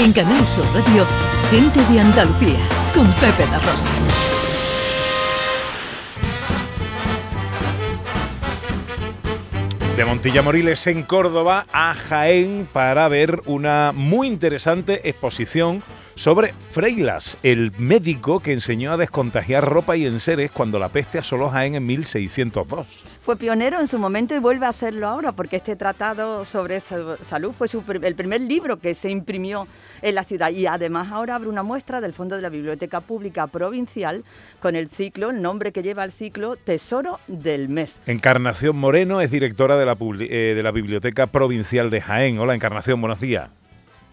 En Canal Sur Radio, Gente de Andalucía, con Pepe La Rosa. De Montilla Moriles en Córdoba a Jaén para ver una muy interesante exposición sobre Freilas, el médico que enseñó a descontagiar ropa y enseres cuando la peste asoló Jaén en 1602. Fue pionero en su momento y vuelve a serlo ahora, porque este tratado sobre salud fue el primer libro que se imprimió en la ciudad y además ahora abre una muestra del fondo de la Biblioteca Pública Provincial con el ciclo, el nombre que lleva el ciclo Tesoro del Mes. Encarnación Moreno es directora de la, eh, de la Biblioteca Provincial de Jaén. Hola Encarnación, buenos días.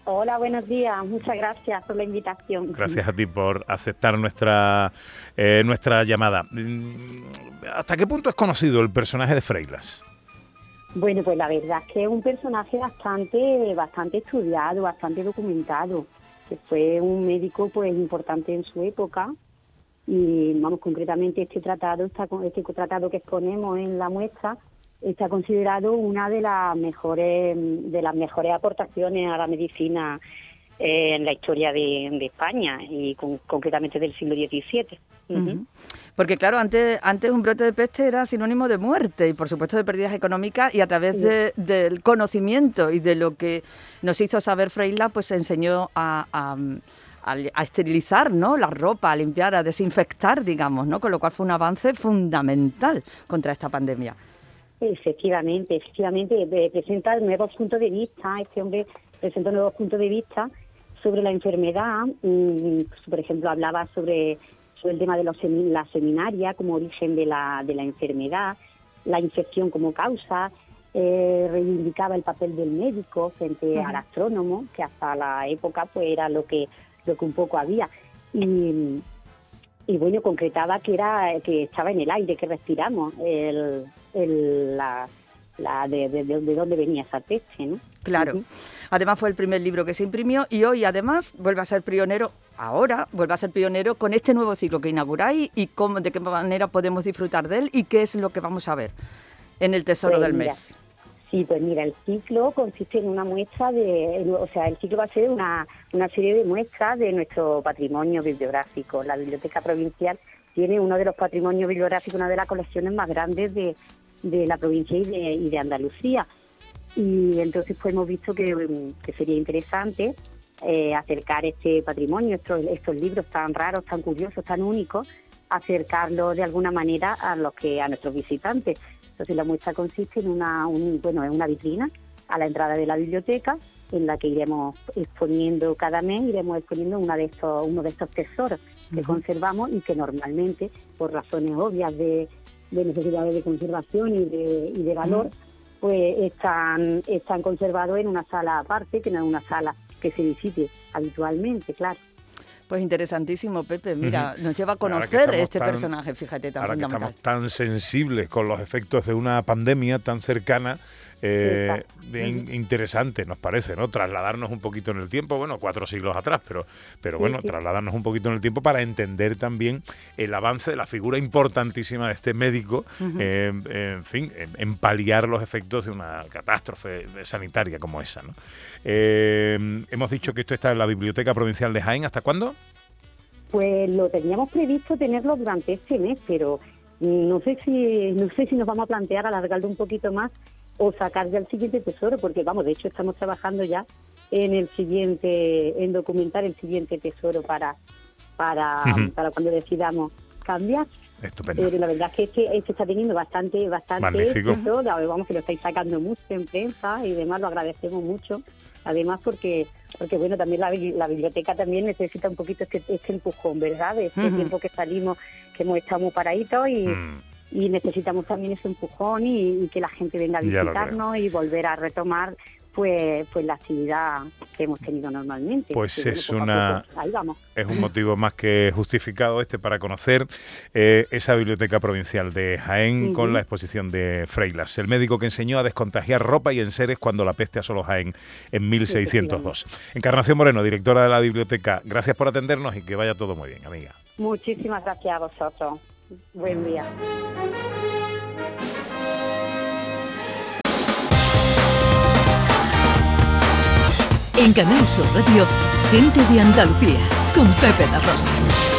Hola, buenos días. Muchas gracias por la invitación. Gracias a ti por aceptar nuestra, eh, nuestra llamada. ¿Hasta qué punto es conocido el personaje de Freilas? Bueno, pues la verdad es que es un personaje bastante, bastante estudiado, bastante documentado. Que fue un médico pues importante en su época y vamos concretamente este tratado, este tratado que exponemos en la muestra está considerado una de las mejores de las mejores aportaciones a la medicina eh, en la historia de, España y concretamente del siglo XVII. Porque claro, antes, antes un brote de peste era sinónimo de muerte y por supuesto de pérdidas económicas y a través del conocimiento y de lo que nos hizo saber Freila, pues enseñó a, a esterilizar ¿no? la ropa, a limpiar, a desinfectar, digamos, ¿no? con lo cual fue un avance fundamental contra esta pandemia. Efectivamente, efectivamente, presenta nuevos puntos de vista, este hombre presenta nuevos puntos de vista sobre la enfermedad, mm, por ejemplo, hablaba sobre, sobre el tema de los, la seminaria como origen de la, de la enfermedad, la infección como causa, eh, reivindicaba el papel del médico frente al astrónomo, que hasta la época pues era lo que, lo que un poco había. Y, y bueno, concretaba que era que estaba en el aire que respiramos, el, la, de, de, dónde venía esa peste, ¿no? Claro. Además fue el primer libro que se imprimió y hoy además vuelve a ser pionero, ahora vuelve a ser pionero con este nuevo ciclo que inauguráis y cómo, de qué manera podemos disfrutar de él y qué es lo que vamos a ver en el Tesoro pues del Mes. Sí, pues mira, el ciclo consiste en una muestra de, o sea, el ciclo va a ser una, una serie de muestras de nuestro patrimonio bibliográfico. La Biblioteca Provincial tiene uno de los patrimonios bibliográficos, una de las colecciones más grandes de, de la provincia y de, Andalucía. Y entonces pues hemos visto que, sería interesante eh, acercar este patrimonio, estos, estos libros tan raros, tan curiosos, tan únicos, acercarlos de alguna manera a los que a nuestros visitantes. Entonces la muestra consiste en una, bueno, en una vitrina a la entrada de la biblioteca en la que iremos exponiendo cada mes, iremos exponiendo una de estos, uno de estos tesoros que conservamos y que normalmente, por razones obvias de, de necesidades de conservación y de, y de valor, pues están, están conservados en una sala aparte, que no es una sala que se visite habitualmente, claro. Pues interesantísimo, Pepe. Mira, nos lleva a conocer este personaje, fíjate, tan ahora que estamos tan sensibles con los efectos de una pandemia tan cercana, eh, interesante, nos parece, ¿no? Trasladarnos un poquito en el tiempo, bueno, cuatro siglos atrás, pero, pero bueno, trasladarnos un poquito en el tiempo para entender también el avance de la figura importantísima de este médico, eh, en fin, en, paliar los efectos de una catástrofe sanitaria como esa, ¿no? Eh, hemos dicho que esto está en la Biblioteca Provincial de Jaén, ¿hasta cuándo? Pues lo teníamos previsto tenerlo durante este mes, pero no sé si no sé si nos vamos a plantear alargarlo un poquito más o sacar ya el siguiente tesoro, porque vamos, de hecho estamos trabajando ya en el siguiente, en documentar el siguiente tesoro para, para, para cuando decidamos cambiar. Estupendo. la verdad es que este, este, está teniendo bastante, bastante éxito, vamos que lo estáis sacando mucho en prensa y demás lo agradecemos mucho. Además porque, porque bueno, también la, biblioteca también necesita un poquito este, este empujón, ¿verdad? De este tiempo que salimos, que hemos estado muy paraditos y, mm y necesitamos también ese empujón y, que la gente venga a visitarnos y volver a retomar pues, pues la actividad que hemos tenido normalmente. Pues es una es un motivo más que justificado este para conocer eh, esa biblioteca provincial de Jaén con la exposición de Freilas, el médico que enseñó a descontagiar ropa y enseres cuando la peste asoló Jaén en 1602. Encarnación Moreno, directora de la biblioteca, gracias por atendernos y que vaya todo muy bien, amiga. Muchísimas gracias a vosotros. Buen día. En Canal Sur Radio Gente de Andalucía, con Pepe da Rosa.